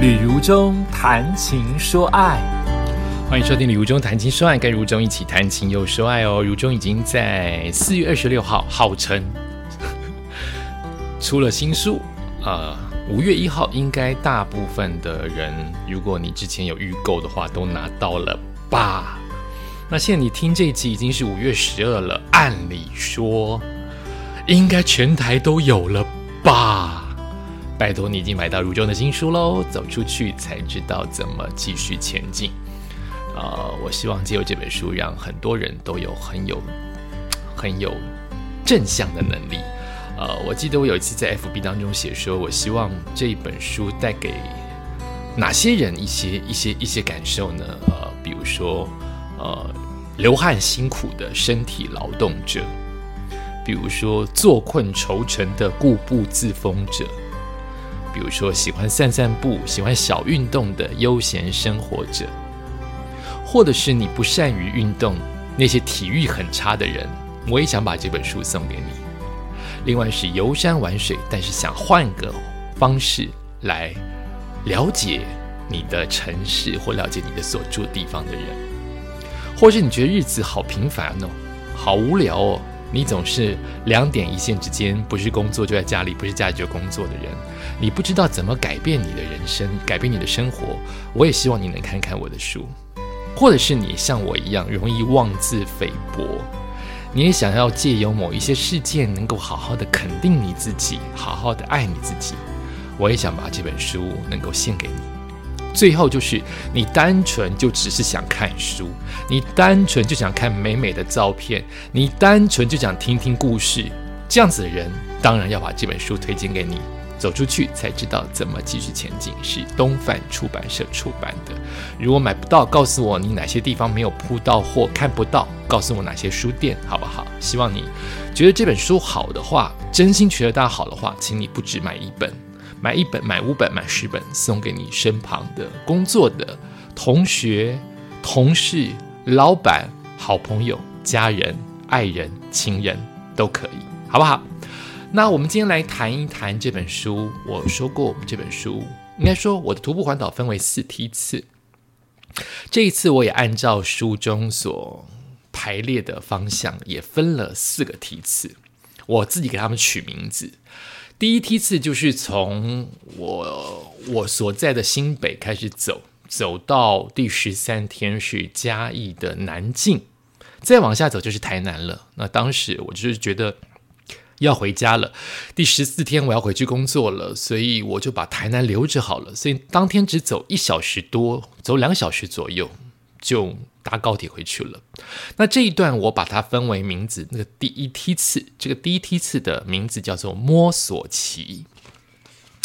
旅如中谈情说爱，欢迎收听《旅如中谈情说爱》，跟如中一起谈情又说爱哦。如中已经在四月二十六号号称 出了新书，呃，五月一号应该大部分的人，如果你之前有预购的话，都拿到了吧？那现在你听这一集已经是五月十二了，按理说应该全台都有了吧？拜托你已经买到如中的新书喽，走出去才知道怎么继续前进。呃，我希望借由这本书，让很多人都有很有很有正向的能力。呃，我记得我有一次在 FB 当中写说，我希望这一本书带给哪些人一些一些一些感受呢？呃，比如说呃流汗辛苦的身体劳动者，比如说坐困愁城的固步自封者。比如说，喜欢散散步、喜欢小运动的悠闲生活者，或者是你不善于运动、那些体育很差的人，我也想把这本书送给你。另外是游山玩水，但是想换个方式来了解你的城市或了解你的所住地方的人，或是你觉得日子好平凡哦，好无聊哦。你总是两点一线之间，不是工作就在家里，不是家里就工作的人，你不知道怎么改变你的人生，改变你的生活。我也希望你能看看我的书，或者是你像我一样容易妄自菲薄，你也想要借由某一些事件能够好好的肯定你自己，好好的爱你自己。我也想把这本书能够献给你。最后就是你单纯就只是想看书，你单纯就想看美美的照片，你单纯就想听听故事，这样子的人当然要把这本书推荐给你。走出去才知道怎么继续前进，是东范出版社出版的。如果买不到，告诉我你哪些地方没有铺到货看不到，告诉我哪些书店好不好？希望你觉得这本书好的话，真心觉得它好的话，请你不止买一本。买一本，买五本，买十本，送给你身旁的工作的同学、同事、老板、好朋友、家人、爱人、亲人都可以，好不好？那我们今天来谈一谈这本书。我说过，我们这本书应该说我的徒步环岛分为四梯次。这一次我也按照书中所排列的方向，也分了四个梯次，我自己给他们取名字。第一梯次就是从我我所在的新北开始走，走到第十三天是嘉义的南靖，再往下走就是台南了。那当时我就是觉得要回家了，第十四天我要回去工作了，所以我就把台南留着好了。所以当天只走一小时多，走两小时左右就。搭高铁回去了。那这一段我把它分为名字，那个第一梯次，这个第一梯次的名字叫做摸索期。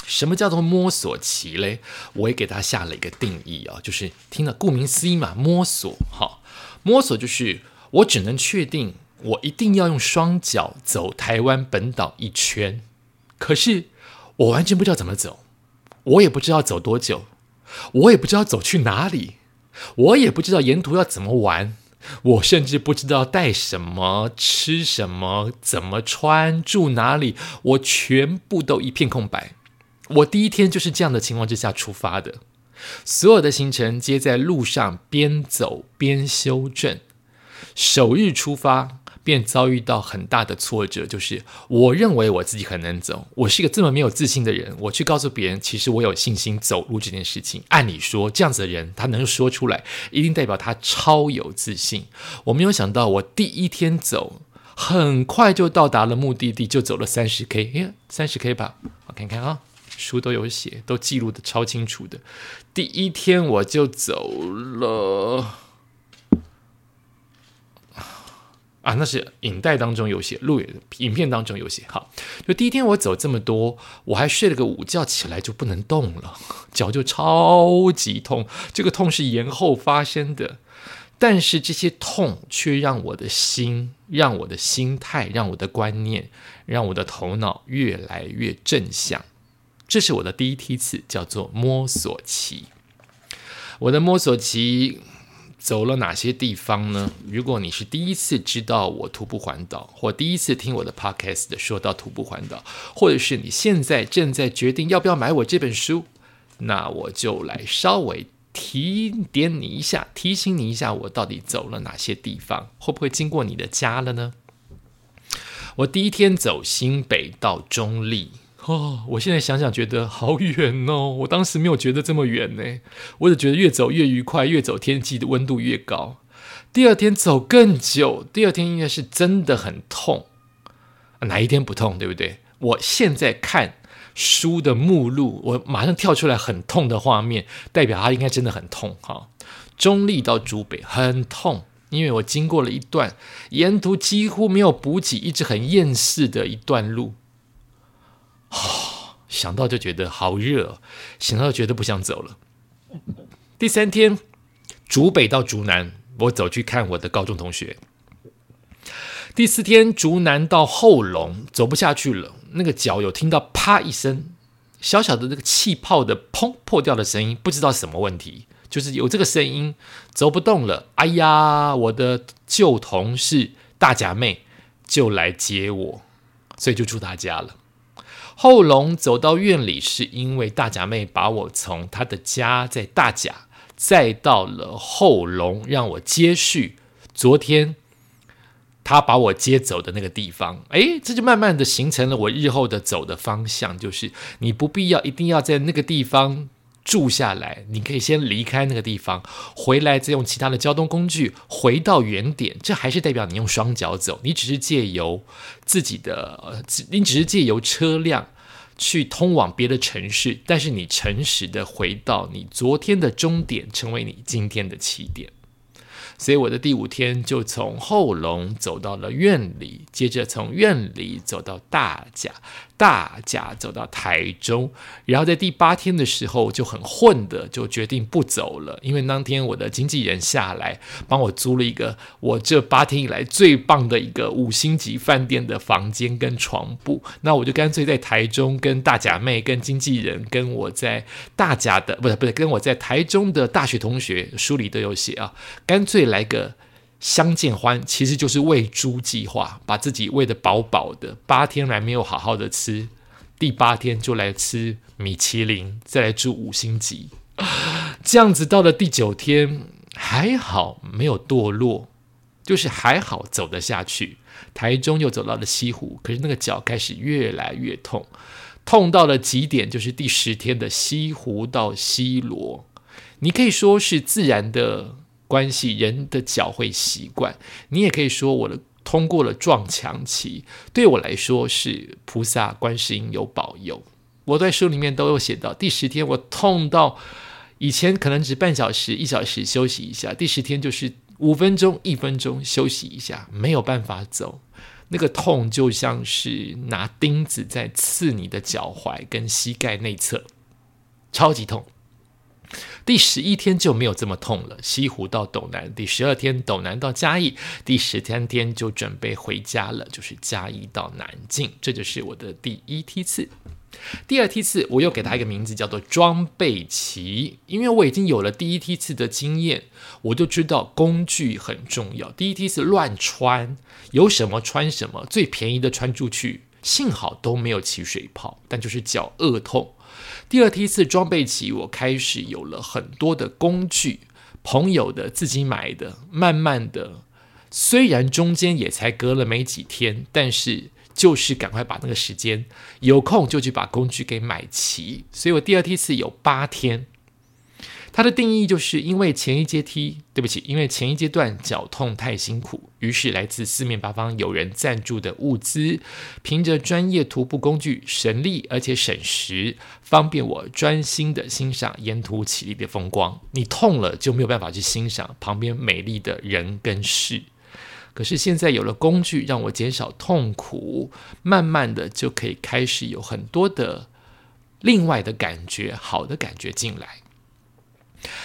什么叫做摸索期嘞？我也给它下了一个定义啊，就是听了顾名思义嘛，摸索。哈，摸索就是我只能确定我一定要用双脚走台湾本岛一圈，可是我完全不知道怎么走，我也不知道走多久，我也不知道走去哪里。我也不知道沿途要怎么玩，我甚至不知道带什么、吃什么、怎么穿、住哪里，我全部都一片空白。我第一天就是这样的情况之下出发的，所有的行程皆在路上边走边修正。首日出发。便遭遇到很大的挫折，就是我认为我自己很能走，我是一个这么没有自信的人，我去告诉别人，其实我有信心走路这件事情。按理说，这样子的人他能说出来，一定代表他超有自信。我没有想到，我第一天走，很快就到达了目的地，就走了三十 K，哎，三十 K 吧，我看看啊，书都有写，都记录的超清楚的。第一天我就走了。啊，那是影带当中有写，录影片当中有写。好，就第一天我走这么多，我还睡了个午觉，起来就不能动了，脚就超级痛。这个痛是延后发生的，但是这些痛却让我的心、让我的心态、让我的观念、让我的头脑越来越正向。这是我的第一梯次，叫做摸索期。我的摸索期。走了哪些地方呢？如果你是第一次知道我徒步环岛，或第一次听我的 podcast 说到徒步环岛，或者是你现在正在决定要不要买我这本书，那我就来稍微提点你一下，提醒你一下，我到底走了哪些地方，会不会经过你的家了呢？我第一天走新北到中立，哦，我现在想想觉得好远哦，我当时没有觉得这么远呢，我只觉得越走越愉快，越走天气的温度越高。第二天走更久，第二天应该是真的很痛，哪一天不痛，对不对？我现在看。书的目录，我马上跳出来很痛的画面，代表它应该真的很痛哈。中立到竹北很痛，因为我经过了一段沿途几乎没有补给，一直很厌世的一段路。想到就觉得好热，想到觉得不想走了。第三天，竹北到竹南，我走去看我的高中同学。第四天，竹南到后龙，走不下去了。那个脚有听到啪一声，小小的那个气泡的砰破掉的声音，不知道什么问题，就是有这个声音，走不动了。哎呀，我的旧同事大甲妹就来接我，所以就住他家了。后龙走到院里，是因为大甲妹把我从她的家在大甲，再到了后龙，让我接续昨天。她把我接走的那个地方，诶，这就慢慢的形成了我日后的走的方向，就是你不必要一定要在那个地方住下来，你可以先离开那个地方，回来再用其他的交通工具回到原点，这还是代表你用双脚走，你只是借由自己的，你只是借由车辆去通往别的城市，但是你诚实的回到你昨天的终点，成为你今天的起点。所以我的第五天就从后龙走到了院里，接着从院里走到大甲。大甲走到台中，然后在第八天的时候就很混的，就决定不走了。因为当天我的经纪人下来帮我租了一个我这八天以来最棒的一个五星级饭店的房间跟床铺，那我就干脆在台中跟大甲妹、跟经纪人、跟我在大甲的不是不是跟我在台中的大学同学，书里都有写啊，干脆来个。相见欢其实就是喂猪计划，把自己喂得饱饱的，八天来没有好好的吃，第八天就来吃米其林，再来住五星级，这样子到了第九天还好没有堕落，就是还好走得下去。台中又走到了西湖，可是那个脚开始越来越痛，痛到了极点，就是第十天的西湖到西罗，你可以说是自然的。关系人的脚会习惯，你也可以说我的通过了撞墙期，对我来说是菩萨观世音有保佑。我在书里面都有写到，第十天我痛到以前可能只半小时、一小时休息一下，第十天就是五分钟、一分钟休息一下，没有办法走，那个痛就像是拿钉子在刺你的脚踝跟膝盖内侧，超级痛。第十一天就没有这么痛了。西湖到斗南，第十二天斗南到嘉义，第十三天就准备回家了，就是嘉义到南靖。这就是我的第一梯次。第二梯次我又给他一个名字，叫做装备期，因为我已经有了第一梯次的经验，我就知道工具很重要。第一梯次乱穿，有什么穿什么，最便宜的穿出去，幸好都没有起水泡，但就是脚恶痛。第二梯次装备起，我开始有了很多的工具，朋友的、自己买的，慢慢的，虽然中间也才隔了没几天，但是就是赶快把那个时间有空就去把工具给买齐，所以我第二梯次有八天。它的定义就是因为前一阶梯，对不起，因为前一阶段脚痛太辛苦，于是来自四面八方有人赞助的物资，凭着专业徒步工具，省力而且省时，方便我专心的欣赏沿途绮丽的风光。你痛了就没有办法去欣赏旁边美丽的人跟事，可是现在有了工具，让我减少痛苦，慢慢的就可以开始有很多的另外的感觉，好的感觉进来。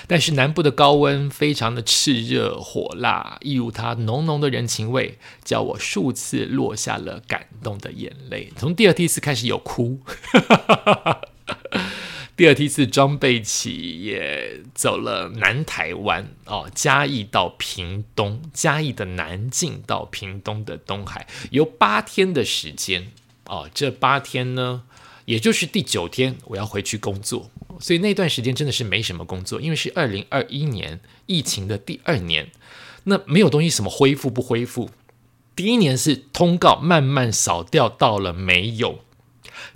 但是南部的高温非常的炽热火辣，一如它浓浓的人情味，叫我数次落下了感动的眼泪。从第二梯次开始有哭，第二梯次装备起也走了南台湾哦，嘉义到屏东，嘉义的南境到屏东的东海，有八天的时间哦。这八天呢，也就是第九天，我要回去工作。所以那段时间真的是没什么工作，因为是二零二一年疫情的第二年，那没有东西什么恢复不恢复。第一年是通告慢慢扫掉到了没有，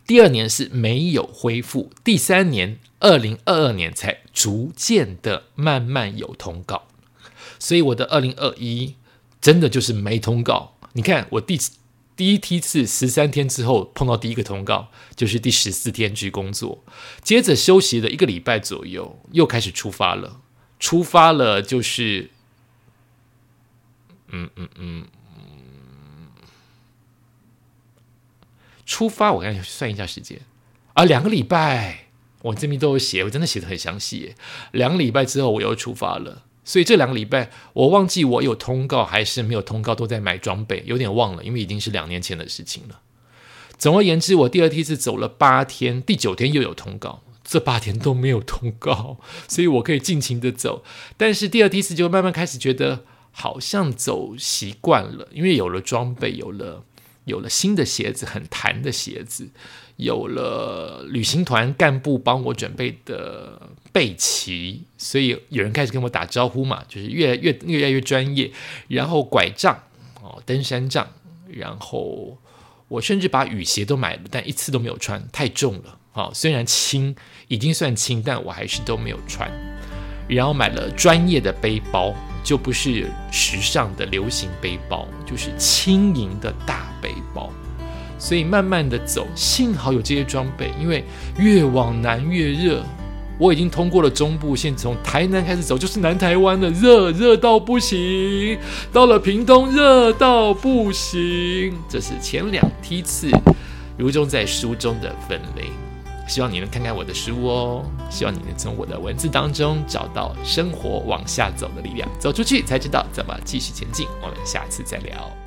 第二年是没有恢复，第三年二零二二年才逐渐的慢慢有通告。所以我的二零二一真的就是没通告。你看我第第一梯次十三天之后碰到第一个通告，就是第十四天去工作，接着休息了一个礼拜左右，又开始出发了。出发了就是，嗯嗯嗯。出发，我刚才算一下时间啊，两个礼拜，我这边都有写，我真的写的很详细。两个礼拜之后，我又出发了，所以这两个礼拜，我忘记我有通告还是没有通告，都在买装备，有点忘了，因为已经是两年前的事情了。总而言之，我第二梯次走了八天，第九天又有通告，这八天都没有通告，所以我可以尽情的走。但是第二梯次就慢慢开始觉得好像走习惯了，因为有了装备，有了。有了新的鞋子，很弹的鞋子；有了旅行团干部帮我准备的背鳍，所以有人开始跟我打招呼嘛，就是越来越越来越专业。然后拐杖哦，登山杖，然后我甚至把雨鞋都买了，但一次都没有穿，太重了。好，虽然轻，已经算轻，但我还是都没有穿。然后买了专业的背包。就不是时尚的流行背包，就是轻盈的大背包。所以慢慢的走，幸好有这些装备，因为越往南越热。我已经通过了中部线，从台南开始走就是南台湾了，热热到不行。到了屏东，热到不行。这是前两梯次，如中在书中的分类。希望你能看看我的书哦，希望你能从我的文字当中找到生活往下走的力量，走出去才知道怎么继续前进。我们下次再聊。